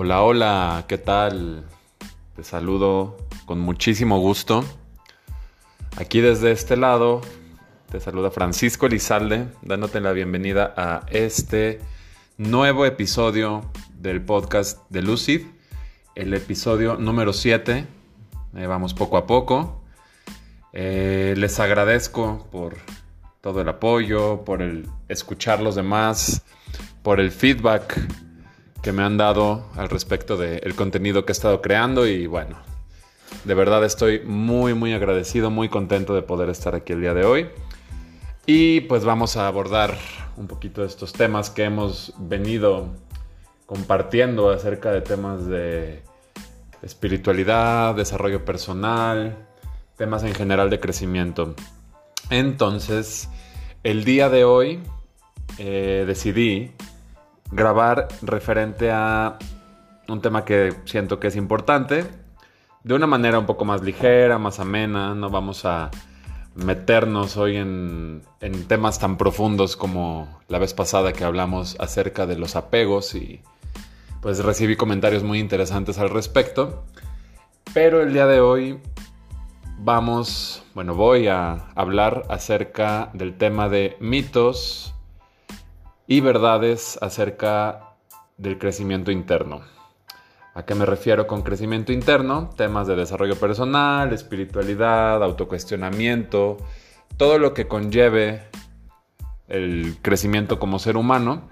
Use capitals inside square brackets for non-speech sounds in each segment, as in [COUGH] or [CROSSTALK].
Hola, hola, ¿qué tal? Te saludo con muchísimo gusto. Aquí desde este lado te saluda Francisco Elizalde, dándote la bienvenida a este nuevo episodio del podcast de Lucid, el episodio número 7. vamos poco a poco. Eh, les agradezco por todo el apoyo, por el escuchar los demás, por el feedback que me han dado al respecto del contenido que he estado creando y bueno, de verdad estoy muy muy agradecido, muy contento de poder estar aquí el día de hoy. Y pues vamos a abordar un poquito de estos temas que hemos venido compartiendo acerca de temas de espiritualidad, desarrollo personal, temas en general de crecimiento. Entonces, el día de hoy eh, decidí grabar referente a un tema que siento que es importante, de una manera un poco más ligera, más amena, no vamos a meternos hoy en, en, temas tan profundos como la vez pasada que hablamos acerca de los apegos y pues recibí comentarios muy interesantes al respecto. Pero el día de hoy vamos, bueno, voy a hablar acerca del tema de mitos y verdades acerca del crecimiento interno. ¿A qué me refiero con crecimiento interno? Temas de desarrollo personal, espiritualidad, autocuestionamiento, todo lo que conlleve el crecimiento como ser humano.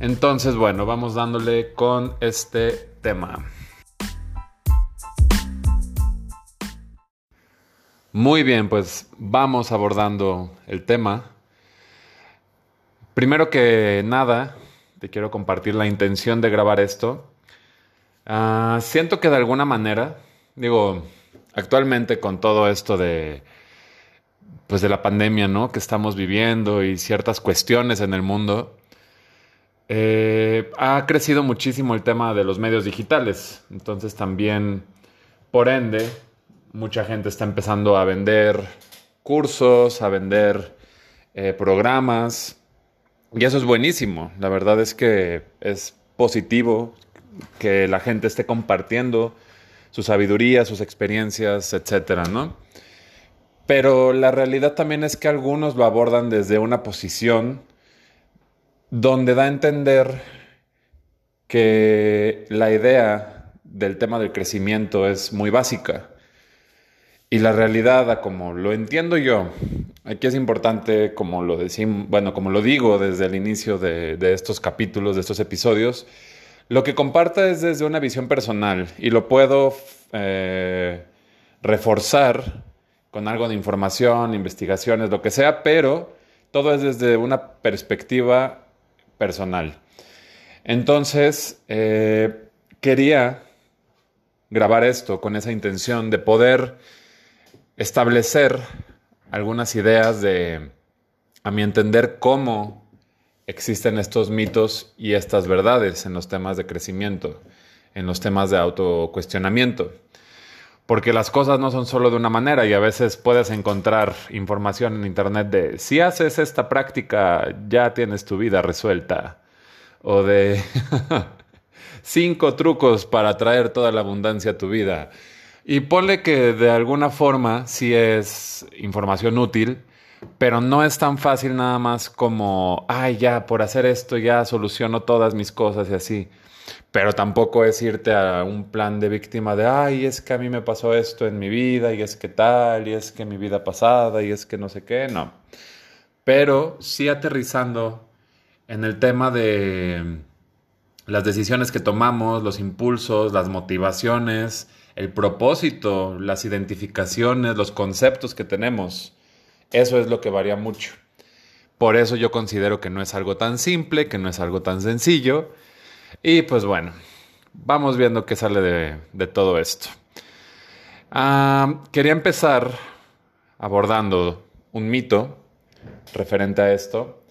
Entonces, bueno, vamos dándole con este tema. Muy bien, pues vamos abordando el tema Primero que nada, te quiero compartir la intención de grabar esto. Ah, siento que de alguna manera, digo, actualmente con todo esto de, pues de la pandemia, ¿no? Que estamos viviendo y ciertas cuestiones en el mundo, eh, ha crecido muchísimo el tema de los medios digitales. Entonces también, por ende, mucha gente está empezando a vender cursos, a vender eh, programas y eso es buenísimo. La verdad es que es positivo que la gente esté compartiendo su sabiduría, sus experiencias, etcétera, ¿no? Pero la realidad también es que algunos lo abordan desde una posición donde da a entender que la idea del tema del crecimiento es muy básica. Y la realidad, como lo entiendo yo, aquí es importante, como lo decimos, bueno, como lo digo desde el inicio de, estos capítulos, de estos episodios, lo que comparta es desde una visión personal y lo puedo eh, reforzar con algo de información, investigaciones, lo que sea, pero todo es desde una perspectiva personal. Entonces, eh, quería grabar esto con esa intención de poder establecer algunas ideas de, a mi entender, cómo existen estos mitos y estas verdades en los temas de crecimiento, en los temas de autocuestionamiento. Porque las cosas no son solo de una manera y a veces puedes encontrar información en internet de si haces esta práctica ya tienes tu vida resuelta. O de [LAUGHS] cinco trucos para traer toda la abundancia a tu vida. Y ponle que de alguna forma sí es información útil, pero no es tan fácil nada más como, ay, ya, por hacer esto ya soluciono todas mis cosas y así. Pero tampoco es irte a un plan de víctima de, ay, es que a mí me pasó esto en mi vida, y es que tal, y es que mi vida pasada, y es que no sé qué, no. Pero sí aterrizando en el tema de las decisiones que tomamos, los impulsos, las motivaciones, el propósito, las identificaciones, los conceptos que tenemos. Eso es lo que varía mucho. Por eso yo considero que no es algo tan simple, que no es algo tan sencillo. Y pues bueno, vamos viendo qué sale de, todo esto. Ah, quería empezar abordando un mito referente a esto,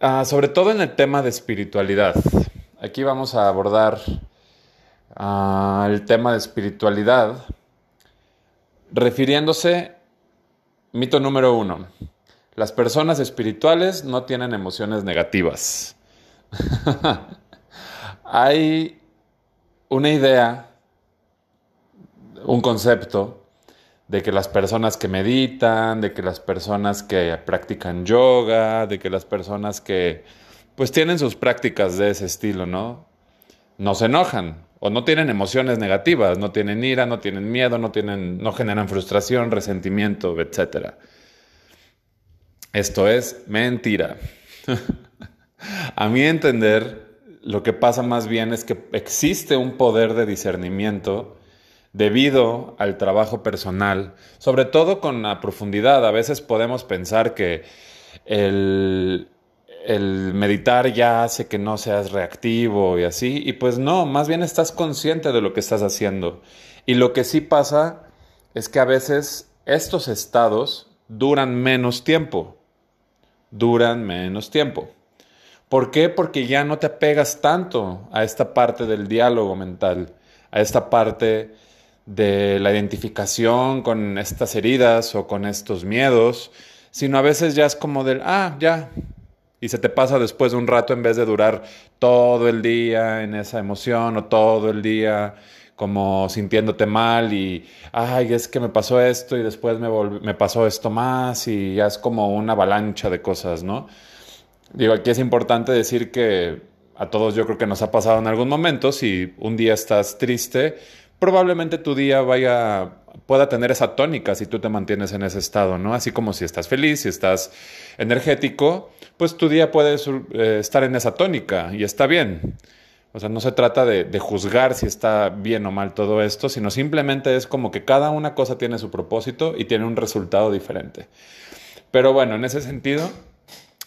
ah, sobre todo en el tema de espiritualidad. Aquí vamos a abordar al tema de espiritualidad, refiriéndose, mito número uno, las personas espirituales no tienen emociones negativas. [LAUGHS] hay una idea, un concepto de que las personas que meditan, de que las personas que practican yoga, de que las personas que pues tienen sus prácticas de ese estilo, ¿no? No se enojan o no tienen emociones negativas, no tienen ira, no tienen miedo, no tienen no generan frustración, resentimiento, etc. Esto es mentira. [LAUGHS] A mi entender, lo que pasa más bien es que existe un poder de discernimiento debido al trabajo personal, sobre todo con la profundidad. A veces podemos pensar que el, meditar ya hace que no seas reactivo y así, y pues no, más bien estás consciente de lo que estás haciendo. Y lo que sí pasa es que a veces estos estados duran menos tiempo, duran menos tiempo. ¿Por qué? Porque ya no te apegas tanto a esta parte del diálogo mental, a esta parte de la identificación con estas heridas o con estos miedos, sino a veces ya es como del, ah, ya, y se te pasa después de un rato en vez de durar todo el día en esa emoción o todo el día como sintiéndote mal y, ay, es que me pasó esto y después me, me pasó esto más y ya es como una avalancha de cosas, ¿no? Digo, aquí es importante decir que a todos yo creo que nos ha pasado en algún momento, si un día estás triste, probablemente tu día vaya pueda tener esa tónica si tú te mantienes en ese estado, ¿no? Así como si estás feliz, si estás energético, pues tu día puede eh, estar en esa tónica y está bien. O sea, no se trata de, juzgar si está bien o mal todo esto, sino simplemente es como que cada una cosa tiene su propósito y tiene un resultado diferente. Pero bueno, en ese sentido,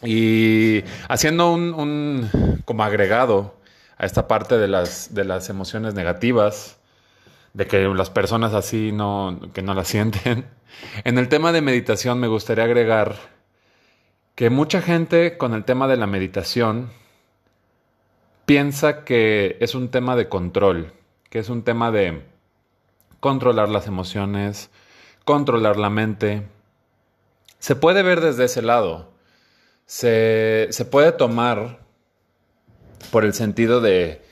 y haciendo un, un como agregado a esta parte de las, de las emociones negativas, de que las personas así no, que no la sienten. [LAUGHS] En el tema de meditación me gustaría agregar que mucha gente con el tema de la meditación piensa que es un tema de control, que es un tema de controlar las emociones, controlar la mente. Se puede ver desde ese lado. Se, se puede tomar por el sentido de,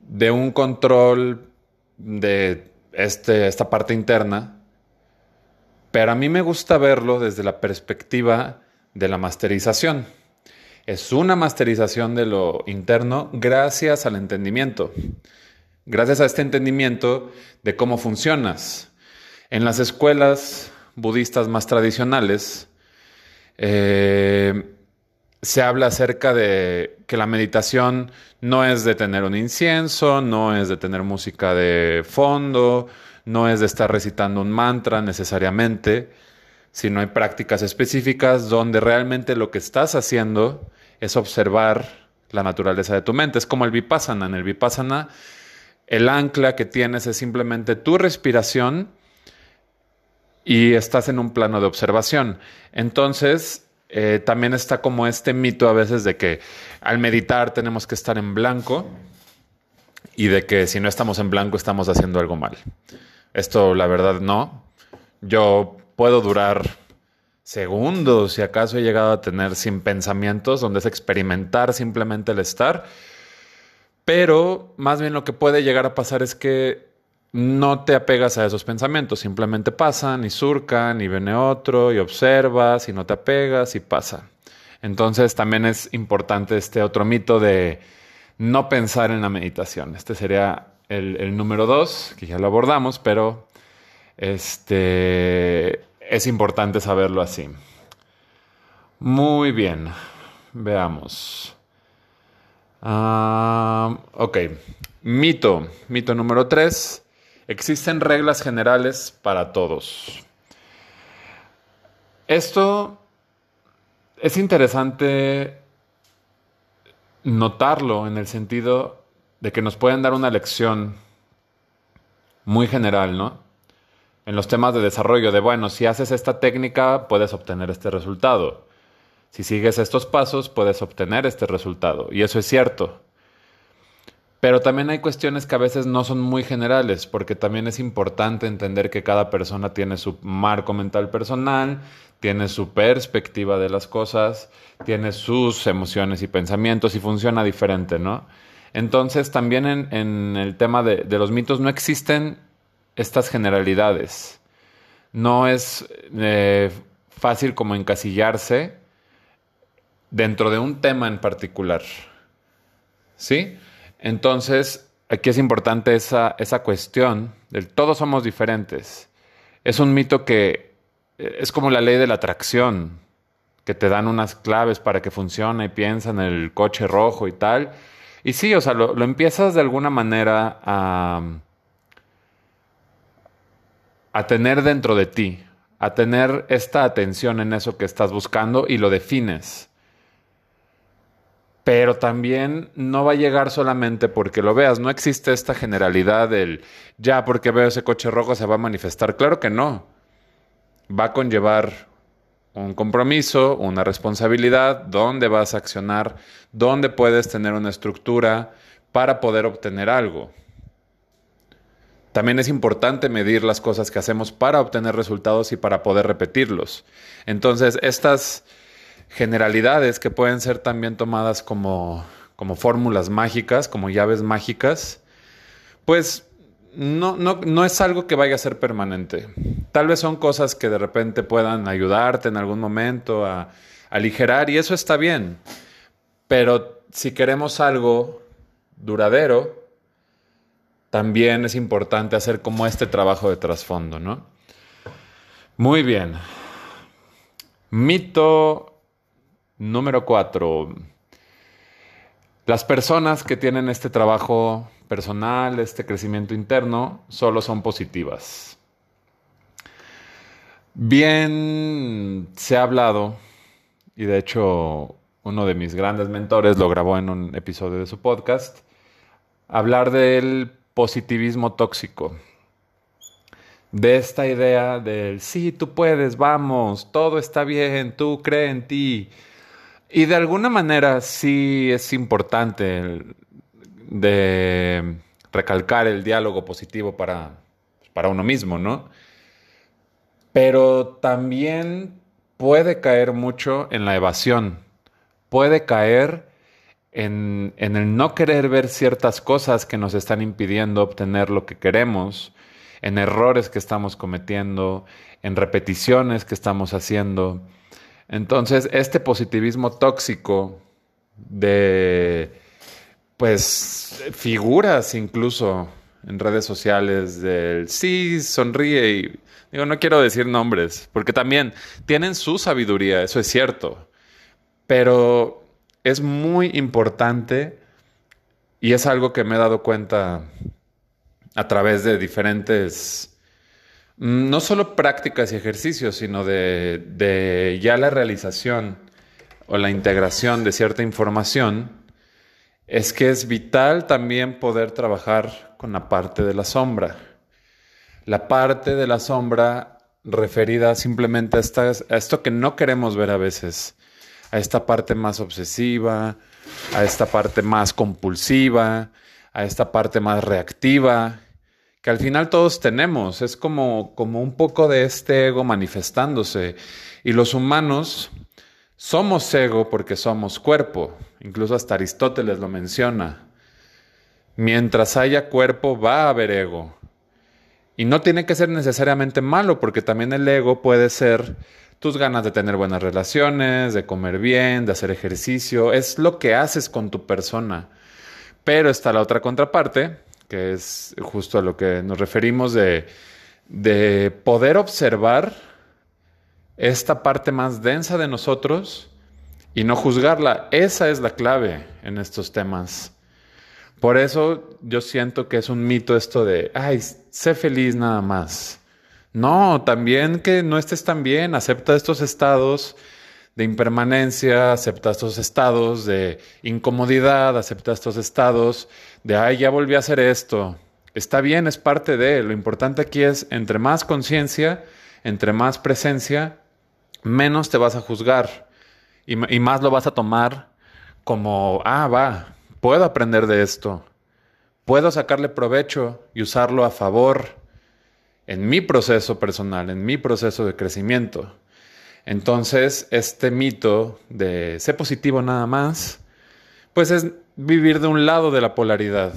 de un control de este, esta parte interna, pero a mí me gusta verlo desde la perspectiva de la masterización. Es una masterización de lo interno gracias al entendimiento, gracias a este entendimiento de cómo funcionas. En las escuelas budistas más tradicionales, eh, se habla acerca de que la meditación no es de tener un incienso, no es de tener música de fondo, no es de estar recitando un mantra necesariamente, sino hay prácticas específicas donde realmente lo que estás haciendo es observar la naturaleza de tu mente. Es como el vipassana. En el vipassana, el ancla que tienes es simplemente tu respiración y estás en un plano de observación. Entonces, eh, también está como este mito a veces de que al meditar tenemos que estar en blanco y de que si no estamos en blanco estamos haciendo algo mal. Esto la verdad no. Yo puedo durar segundos, si acaso he llegado a tener sin pensamientos, donde es experimentar simplemente el estar. Pero más bien lo que puede llegar a pasar es que no te apegas a esos pensamientos, simplemente pasan y surcan y viene otro y observas y no te apegas y pasa. Entonces también es importante este otro mito de no pensar en la meditación. Este sería el, número dos, que ya lo abordamos, pero este, es importante saberlo así. Muy bien, veamos. Ah, ok, mito, mito número tres Existen reglas generales para todos. Esto es interesante notarlo en el sentido de que nos pueden dar una lección muy general, ¿no? En los temas de desarrollo de, bueno, si haces esta técnica puedes obtener este resultado. Si sigues estos pasos puedes obtener este resultado. Y eso es cierto. Pero también hay cuestiones que a veces no son muy generales, porque también es importante entender que cada persona tiene su marco mental personal, tiene su perspectiva de las cosas, tiene sus emociones y pensamientos y funciona diferente, ¿no? Entonces, también en, el tema de, los mitos no existen estas generalidades. No es eh, fácil como encasillarse dentro de un tema en particular. ¿Sí? Entonces, aquí es importante esa, esa cuestión del todos somos diferentes. Es un mito que eh, es como la ley de la atracción, que te dan unas claves para que funcione y piensa en el coche rojo y tal. Y sí, o sea, lo, lo empiezas de alguna manera a, a tener dentro de ti, a tener esta atención en eso que estás buscando y lo defines pero también no va a llegar solamente porque lo veas. No existe esta generalidad del ya porque veo ese coche rojo se va a manifestar. Claro que no. Va a conllevar un compromiso, una responsabilidad, dónde vas a accionar, dónde puedes tener una estructura para poder obtener algo. También es importante medir las cosas que hacemos para obtener resultados y para poder repetirlos. Entonces, estas generalidades que pueden ser también tomadas como, como fórmulas mágicas, como llaves mágicas, pues no, no, no, es algo que vaya a ser permanente. Tal vez son cosas que de repente puedan ayudarte en algún momento a, aligerar y eso está bien. Pero si queremos algo duradero, también es importante hacer como este trabajo de trasfondo, ¿no? Muy bien. Mito Número cuatro. Las personas que tienen este trabajo personal, este crecimiento interno, solo son positivas. Bien se ha hablado, y de hecho uno de mis grandes mentores lo grabó en un episodio de su podcast, hablar del positivismo tóxico. De esta idea del sí, tú puedes, vamos, todo está bien, tú cree en ti, y de alguna manera sí es importante de recalcar el diálogo positivo para, para uno mismo, ¿no? Pero también puede caer mucho en la evasión, puede caer en, en, el no querer ver ciertas cosas que nos están impidiendo obtener lo que queremos, en errores que estamos cometiendo, en repeticiones que estamos haciendo. Entonces, este positivismo tóxico de, pues, figuras incluso en redes sociales del sí, sonríe y digo, no quiero decir nombres, porque también tienen su sabiduría, eso es cierto, pero es muy importante y es algo que me he dado cuenta a través de diferentes no solo prácticas y ejercicios, sino de, ya la realización o la integración de cierta información, es que es vital también poder trabajar con la parte de la sombra. La parte de la sombra referida simplemente a, a esto que no queremos ver a veces, a esta parte más obsesiva, a esta parte más compulsiva, a esta parte más reactiva, que al final todos tenemos. Es como, como un poco de este ego manifestándose. Y los humanos somos ego porque somos cuerpo. Incluso hasta Aristóteles lo menciona. Mientras haya cuerpo va a haber ego. Y no tiene que ser necesariamente malo, porque también el ego puede ser tus ganas de tener buenas relaciones, de comer bien, de hacer ejercicio. Es lo que haces con tu persona. Pero está la otra contraparte, que es justo a lo que nos referimos de, de poder observar esta parte más densa de nosotros y no juzgarla. Esa es la clave en estos temas. Por eso yo siento que es un mito esto de, ay, sé feliz nada más. No, también que no estés tan bien, acepta estos estados de impermanencia, acepta estos estados de incomodidad, acepta estos estados de, ay, ya volví a hacer esto. Está bien, es parte de, lo importante aquí es, entre más conciencia, entre más presencia, menos te vas a juzgar y, y más lo vas a tomar como, ah, va, puedo aprender de esto, puedo sacarle provecho y usarlo a favor en mi proceso personal, en mi proceso de crecimiento. Entonces, este mito de ser positivo nada más, pues es vivir de un lado de la polaridad.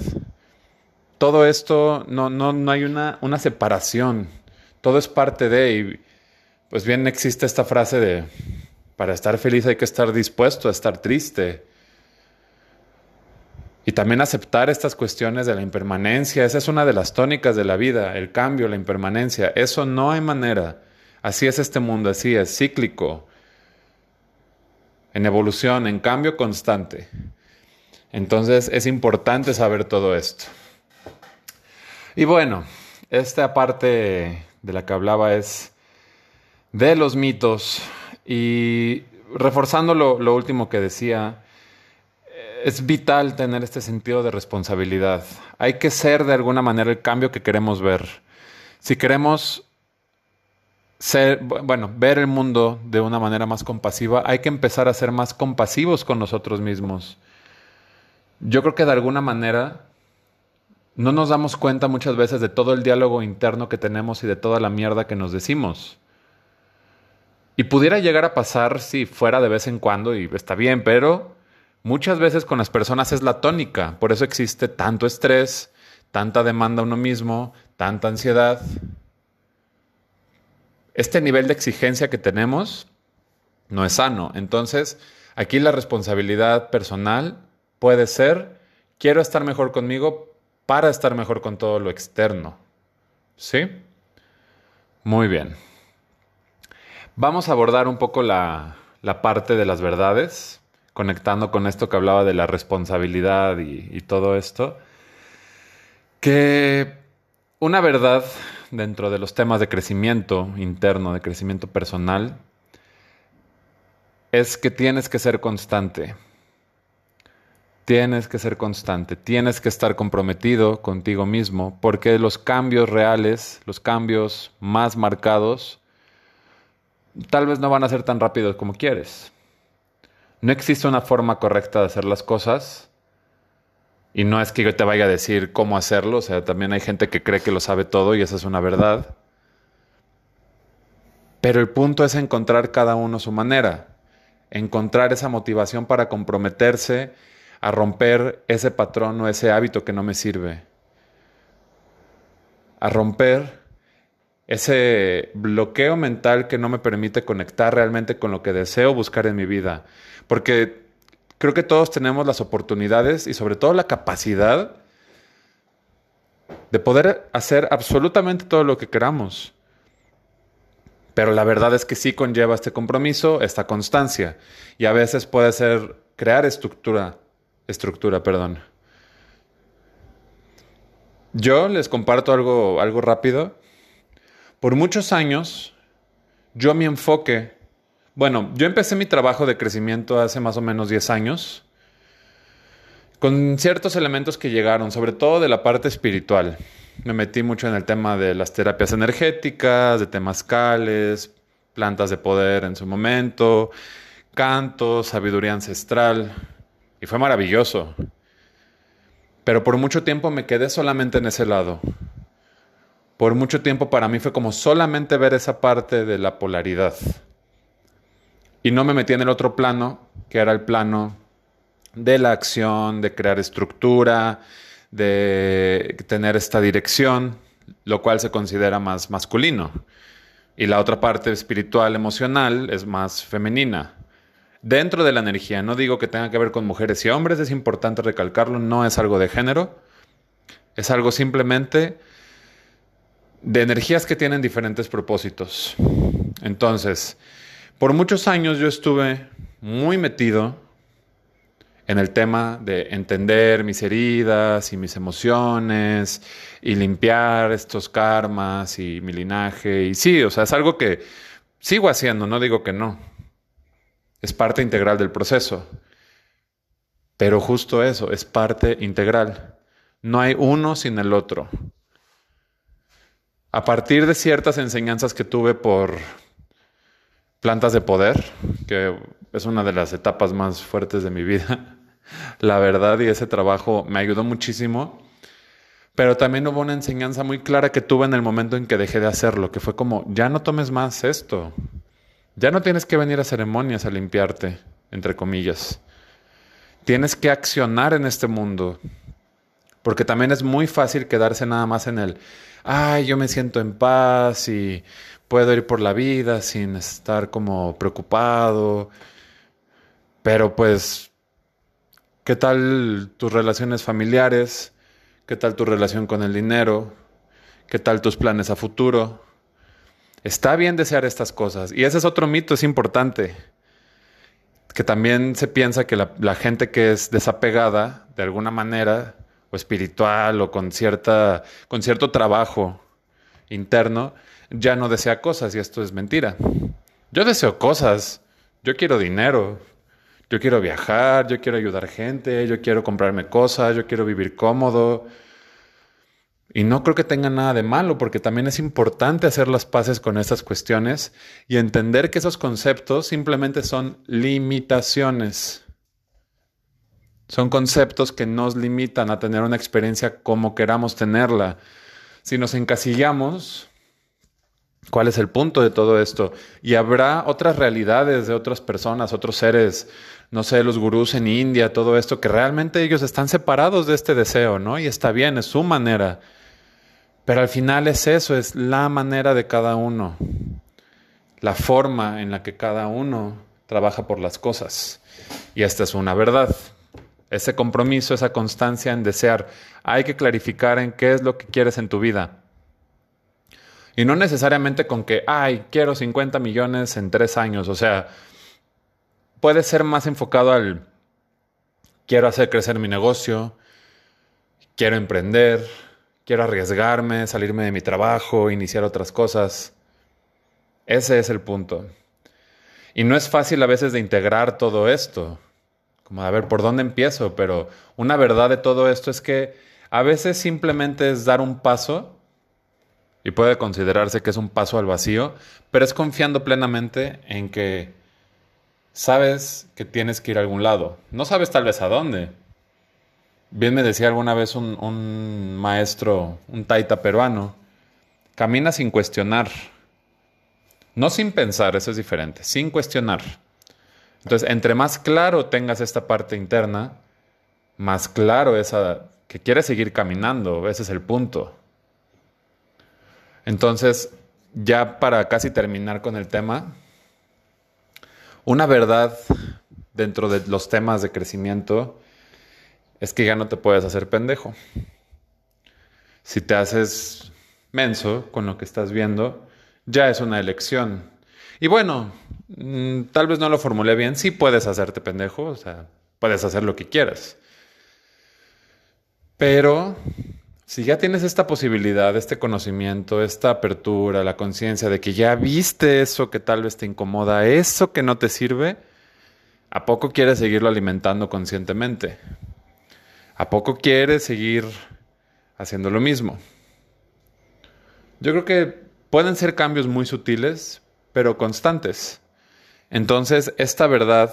Todo esto no, no, no hay una, una separación, todo es parte de, y pues bien existe esta frase de, para estar feliz hay que estar dispuesto a estar triste. Y también aceptar estas cuestiones de la impermanencia, esa es una de las tónicas de la vida, el cambio, la impermanencia, eso no hay manera. Así es este mundo, así es, cíclico, en evolución, en cambio constante. Entonces es importante saber todo esto. Y bueno, esta parte de la que hablaba es de los mitos y reforzando lo, lo último que decía, es vital tener este sentido de responsabilidad. Hay que ser de alguna manera el cambio que queremos ver. Si queremos ser, bueno, ver el mundo de una manera más compasiva, hay que empezar a ser más compasivos con nosotros mismos. Yo creo que de alguna manera no nos damos cuenta muchas veces de todo el diálogo interno que tenemos y de toda la mierda que nos decimos. Y pudiera llegar a pasar si fuera de vez en cuando y está bien, pero muchas veces con las personas es la tónica. Por eso existe tanto estrés, tanta demanda a uno mismo, tanta ansiedad. Este nivel de exigencia que tenemos no es sano. Entonces, aquí la responsabilidad personal puede ser, quiero estar mejor conmigo para estar mejor con todo lo externo. ¿Sí? Muy bien. Vamos a abordar un poco la, parte de las verdades, conectando con esto que hablaba de la responsabilidad y, y todo esto. Que una verdad dentro de los temas de crecimiento interno, de crecimiento personal, es que tienes que ser constante. Tienes que ser constante, tienes que estar comprometido contigo mismo, porque los cambios reales, los cambios más marcados, tal vez no van a ser tan rápidos como quieres. No existe una forma correcta de hacer las cosas. Y no es que yo te vaya a decir cómo hacerlo, o sea, también hay gente que cree que lo sabe todo y esa es una verdad. Pero el punto es encontrar cada uno su manera, encontrar esa motivación para comprometerse a romper ese patrón o ese hábito que no me sirve. A romper ese bloqueo mental que no me permite conectar realmente con lo que deseo buscar en mi vida. Porque creo que todos tenemos las oportunidades y sobre todo la capacidad de poder hacer absolutamente todo lo que queramos. Pero la verdad es que sí conlleva este compromiso, esta constancia. Y a veces puede ser crear estructura estructura, perdón. Yo les comparto algo, algo rápido. Por muchos años, yo mi enfoque, bueno, yo empecé mi trabajo de crecimiento hace más o menos 10 años, con ciertos elementos que llegaron, sobre todo de la parte espiritual. Me metí mucho en el tema de las terapias energéticas, de temazcales, plantas de poder en su momento, cantos, sabiduría ancestral. Y fue maravilloso. Pero por mucho tiempo me quedé solamente en ese lado. Por mucho tiempo para mí fue como solamente ver esa parte de la polaridad. Y no me metí en el otro plano, que era el plano de la acción, de crear estructura, de tener esta dirección, lo cual se considera más masculino. Y la otra parte espiritual, emocional, es más femenina dentro de la energía. No digo que tenga que ver con mujeres y hombres, es importante recalcarlo, no es algo de género, es algo simplemente de energías que tienen diferentes propósitos. Entonces, por muchos años yo estuve muy metido en el tema de entender mis heridas y mis emociones y limpiar estos karmas y mi linaje. Y sí, o sea, es algo que sigo haciendo, no digo que no. Es parte integral del proceso. Pero justo eso, es parte integral. No hay uno sin el otro. A partir de ciertas enseñanzas que tuve por plantas de poder, que es una de las etapas más fuertes de mi vida, [LAUGHS] la verdad, y ese trabajo me ayudó muchísimo. Pero también hubo una enseñanza muy clara que tuve en el momento en que dejé de hacerlo, que fue como, ya no tomes más esto. Ya no tienes que venir a ceremonias a limpiarte, entre comillas. Tienes que accionar en este mundo. Porque también es muy fácil quedarse nada más en el, ay, yo me siento en paz y puedo ir por la vida sin estar como preocupado. Pero pues, ¿qué tal tus relaciones familiares? ¿Qué tal tu relación con el dinero? ¿Qué tal tus planes a futuro? Está bien desear estas cosas. Y ese es otro mito, es importante. Que también se piensa que la, gente que es desapegada, de alguna manera, o espiritual, o con, cierta, con cierto trabajo interno, ya no desea cosas. Y esto es mentira. Yo deseo cosas. Yo quiero dinero. Yo quiero viajar. Yo quiero ayudar gente. Yo quiero comprarme cosas. Yo quiero vivir cómodo. Y no creo que tenga nada de malo, porque también es importante hacer las paces con estas cuestiones y entender que esos conceptos simplemente son limitaciones. Son conceptos que nos limitan a tener una experiencia como queramos tenerla. Si nos encasillamos, ¿cuál es el punto de todo esto? Y habrá otras realidades de otras personas, otros seres, no sé, los gurús en India, todo esto, que realmente ellos están separados de este deseo, ¿no? Y está bien, es su manera. Pero al final es eso, es la manera de cada uno, la forma en la que cada uno trabaja por las cosas. Y esta es una verdad. Ese compromiso, esa constancia en desear, hay que clarificar en qué es lo que quieres en tu vida. Y no necesariamente con que, ay, quiero 50 millones en tres años. O sea, puede ser más enfocado al, quiero hacer crecer mi negocio, quiero emprender, quiero arriesgarme, salirme de mi trabajo, iniciar otras cosas. Ese es el punto. Y no es fácil a veces de integrar todo esto, como a ver por dónde empiezo, pero una verdad de todo esto es que a veces simplemente es dar un paso, y puede considerarse que es un paso al vacío, pero es confiando plenamente en que sabes que tienes que ir a algún lado. No sabes tal vez a dónde, Bien me decía alguna vez un, maestro, un taita peruano, camina sin cuestionar. No sin pensar, eso es diferente, sin cuestionar. Entonces, entre más claro tengas esta parte interna, más claro es que quieres seguir caminando, ese es el punto. Entonces, ya para casi terminar con el tema, una verdad dentro de los temas de crecimiento es que ya no te puedes hacer pendejo. Si te haces menso con lo que estás viendo, ya es una elección. Y bueno, mm, tal vez no lo formulé bien, sí puedes hacerte pendejo, o sea, puedes hacer lo que quieras. Pero si ya tienes esta posibilidad, este conocimiento, esta apertura, la conciencia de que ya viste eso que tal vez te incomoda, eso que no te sirve, ¿a poco quieres seguirlo alimentando conscientemente? ¿A poco quieres seguir haciendo lo mismo? Yo creo que pueden ser cambios muy sutiles, pero constantes. Entonces, esta verdad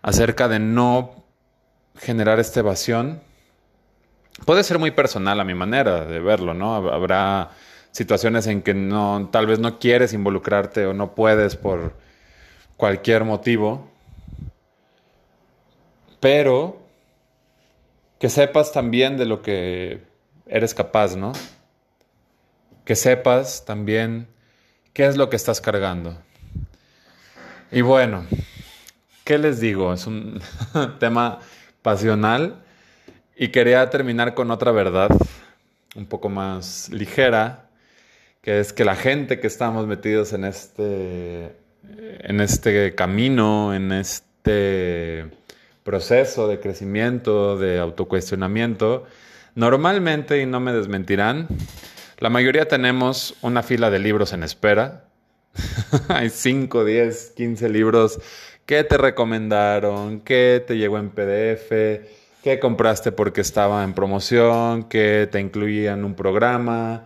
acerca de no generar esta evasión puede ser muy personal a mi manera de verlo, ¿no? Habrá situaciones en que no, tal vez no quieres involucrarte o no puedes por cualquier motivo, pero que sepas también de lo que eres capaz, ¿no? Que sepas también qué es lo que estás cargando. Y bueno, ¿qué les digo? Es un [LAUGHS] tema pasional y quería terminar con otra verdad un poco más ligera, que es que la gente que estamos metidos en este, en este camino, en este proceso de crecimiento, de autocuestionamiento, normalmente, y no me desmentirán, la mayoría tenemos una fila de libros en espera. [LAUGHS] Hay 5, 10, 15 libros que te recomendaron, que te llegó en PDF, que compraste porque estaba en promoción, que te incluían un programa.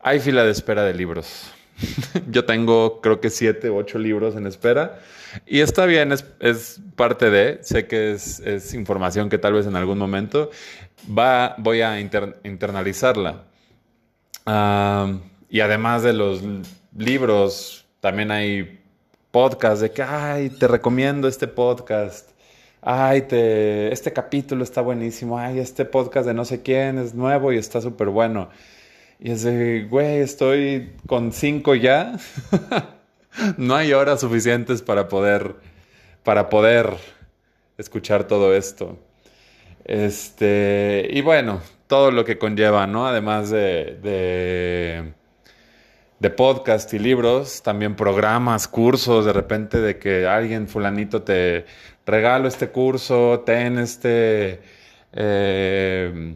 Hay fila de espera de libros. [LAUGHS] Yo tengo creo que 7 u 8 libros en espera y está bien, es, parte de, sé que es, información que tal vez en algún momento va, voy a internalizarla. y además de los libros, también hay podcasts de que, ay, te recomiendo este podcast. Ay, te, este capítulo está buenísimo, ay, este podcast de no sé quién es nuevo y está súper bueno. Y es de, güey, estoy con cinco ya. [LAUGHS] no hay horas suficientes para poder, para poder escuchar todo esto. Este, y bueno, todo lo que conlleva, ¿no? Además de, de, de podcast y libros, también programas, cursos, de repente de que alguien fulanito te regalo este curso, ten este, eh,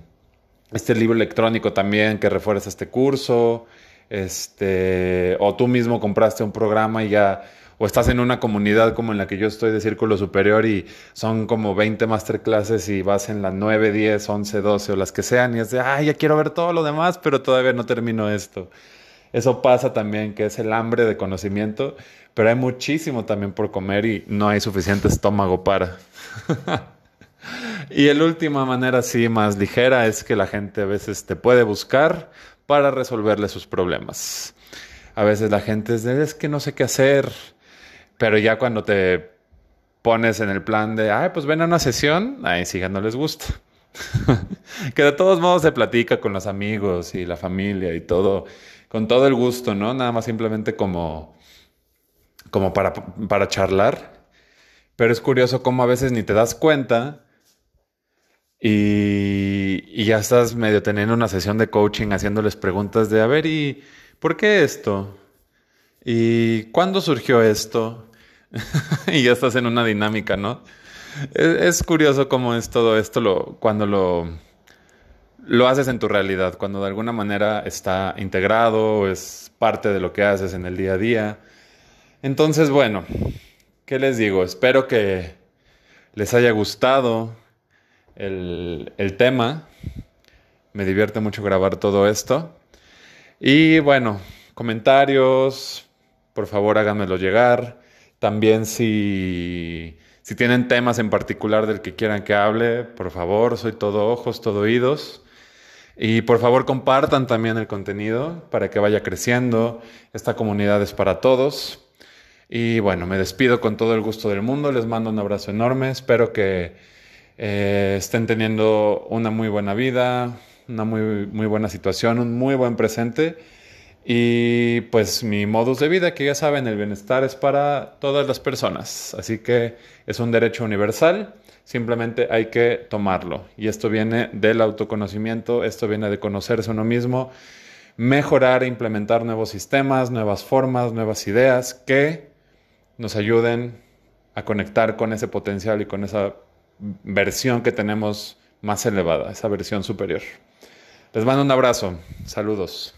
este libro electrónico también que refuerza este curso, este, o tú mismo compraste un programa y ya, o estás en una comunidad como en la que yo estoy de Círculo Superior y son como 20 masterclasses y vas en las 9, 10, 11, 12 o las que sean y es de, ay, ya quiero ver todo lo demás, pero todavía no termino esto. Eso pasa también, que es el hambre de conocimiento, pero hay muchísimo también por comer y no hay suficiente estómago para. [LAUGHS] y la última manera así más ligera es que la gente a veces te puede buscar para resolverle sus problemas. A veces la gente es de, es que no sé qué hacer, pero ya cuando te pones en el plan de, ay, pues ven a una sesión, ahí sí ya no les gusta. [LAUGHS] que de todos modos se platica con los amigos y la familia y todo con todo el gusto, ¿no? Nada más simplemente como, como para, para charlar. Pero es curioso cómo a veces ni te das cuenta y, ya estás medio teniendo una sesión de coaching haciéndoles preguntas de, a ver, ¿y por qué esto? ¿Y cuándo surgió esto? [LAUGHS] y ya estás en una dinámica, ¿no? Es, curioso cómo es todo esto lo, cuando lo lo haces en tu realidad, cuando de alguna manera está integrado, es parte de lo que haces en el día a día. Entonces, bueno, ¿qué les digo? Espero que les haya gustado el, el tema. Me divierte mucho grabar todo esto. Y bueno, comentarios, por favor háganmelo llegar. También si, si tienen temas en particular del que quieran que hable, por favor, soy todo ojos, todo oídos. Y por favor compartan también el contenido para que vaya creciendo. Esta comunidad es para todos. Y bueno, me despido con todo el gusto del mundo. Les mando un abrazo enorme. Espero que eh, estén teniendo una muy buena vida, una muy, muy buena situación, un muy buen presente. Y pues mi modus de vida, que ya saben, el bienestar es para todas las personas. Así que es un derecho universal simplemente hay que tomarlo. Y esto viene del autoconocimiento, esto viene de conocerse uno mismo, mejorar e implementar nuevos sistemas, nuevas formas, nuevas ideas que nos ayuden a conectar con ese potencial y con esa versión que tenemos más elevada, esa versión superior. Les mando un abrazo, saludos.